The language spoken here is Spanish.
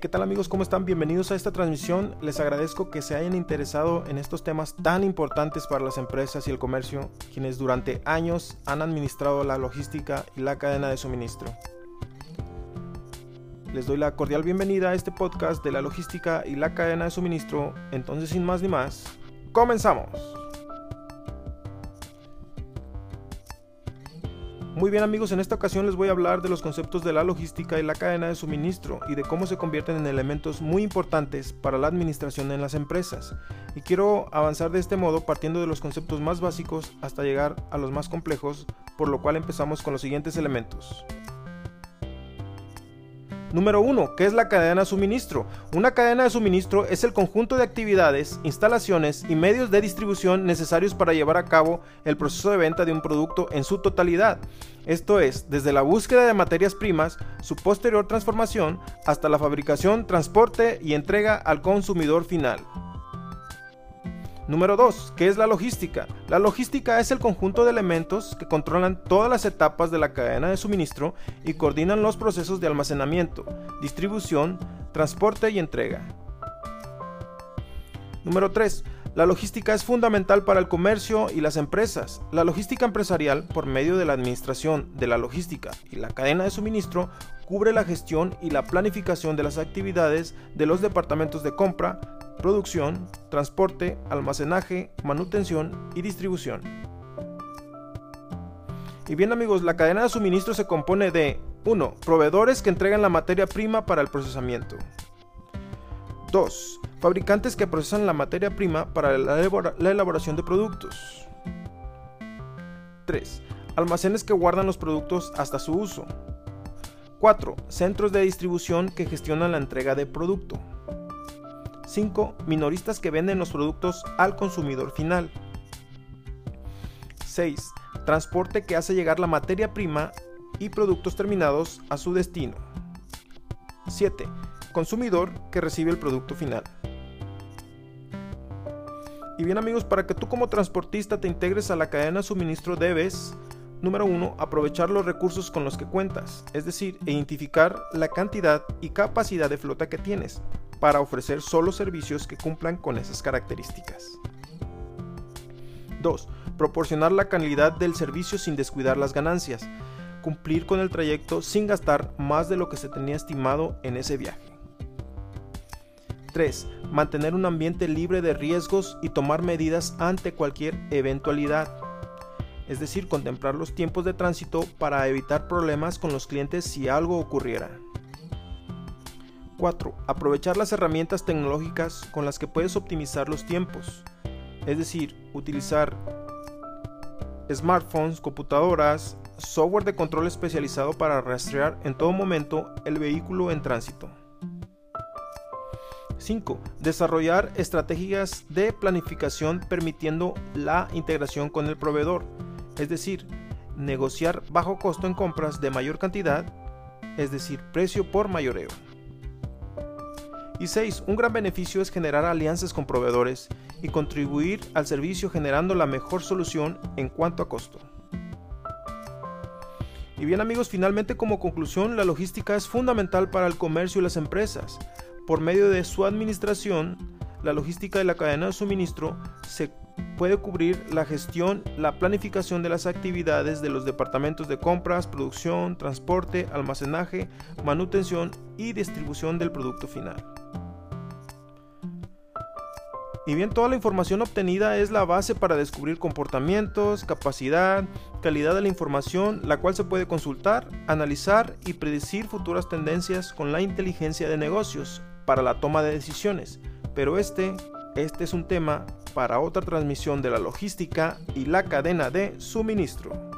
¿qué tal amigos? ¿Cómo están? Bienvenidos a esta transmisión. Les agradezco que se hayan interesado en estos temas tan importantes para las empresas y el comercio, quienes durante años han administrado la logística y la cadena de suministro. Les doy la cordial bienvenida a este podcast de la logística y la cadena de suministro. Entonces, sin más ni más, comenzamos. Muy bien amigos, en esta ocasión les voy a hablar de los conceptos de la logística y la cadena de suministro y de cómo se convierten en elementos muy importantes para la administración en las empresas. Y quiero avanzar de este modo partiendo de los conceptos más básicos hasta llegar a los más complejos, por lo cual empezamos con los siguientes elementos. Número 1. ¿Qué es la cadena de suministro? Una cadena de suministro es el conjunto de actividades, instalaciones y medios de distribución necesarios para llevar a cabo el proceso de venta de un producto en su totalidad. Esto es, desde la búsqueda de materias primas, su posterior transformación, hasta la fabricación, transporte y entrega al consumidor final. Número 2. ¿Qué es la logística? La logística es el conjunto de elementos que controlan todas las etapas de la cadena de suministro y coordinan los procesos de almacenamiento, distribución, transporte y entrega. Número 3. La logística es fundamental para el comercio y las empresas. La logística empresarial, por medio de la administración de la logística y la cadena de suministro, cubre la gestión y la planificación de las actividades de los departamentos de compra, producción, transporte, almacenaje, manutención y distribución. Y bien amigos, la cadena de suministro se compone de 1. Proveedores que entregan la materia prima para el procesamiento. 2. Fabricantes que procesan la materia prima para la, elaboración de productos. 3. Almacenes que guardan los productos hasta su uso. 4. Centros de distribución que gestionan la entrega de producto. 5. Minoristas que venden los productos al consumidor final. 6. Transporte que hace llegar la materia prima y productos terminados a su destino. 7. Consumidor que recibe el producto final. Y bien amigos, para que tú como transportista te integres a la cadena de suministro debes, número 1, aprovechar los recursos con los que cuentas, es decir, identificar la cantidad y capacidad de flota que tienes para ofrecer solo servicios que cumplan con esas características. 2. Proporcionar la calidad del servicio sin descuidar las ganancias. Cumplir con el trayecto sin gastar más de lo que se tenía estimado en ese viaje. 3. Mantener un ambiente libre de riesgos y tomar medidas ante cualquier eventualidad. Es decir, contemplar los tiempos de tránsito para evitar problemas con los clientes si algo ocurriera. 4. Aprovechar las herramientas tecnológicas con las que puedes optimizar los tiempos. Es decir, utilizar smartphones, computadoras, software de control especializado para rastrear en todo momento el vehículo en tránsito. 5. Desarrollar estrategias de planificación permitiendo la integración con el proveedor, es decir, negociar bajo costo en compras de mayor cantidad, es decir, precio por mayoreo. Y 6. Un gran beneficio es generar alianzas con proveedores y contribuir al servicio generando la mejor solución en cuanto a costo. Y bien amigos, finalmente como conclusión, la logística es fundamental para el comercio y las empresas. Por medio de su administración, la logística de la cadena de suministro se puede cubrir la gestión, la planificación de las actividades de los departamentos de compras, producción, transporte, almacenaje, manutención y distribución del producto final. Y bien, toda la información obtenida es la base para descubrir comportamientos, capacidad, calidad de la información, la cual se puede consultar, analizar y predecir futuras tendencias con la inteligencia de negocios para la toma de decisiones. Pero este, este es un tema para otra transmisión de la logística y la cadena de suministro.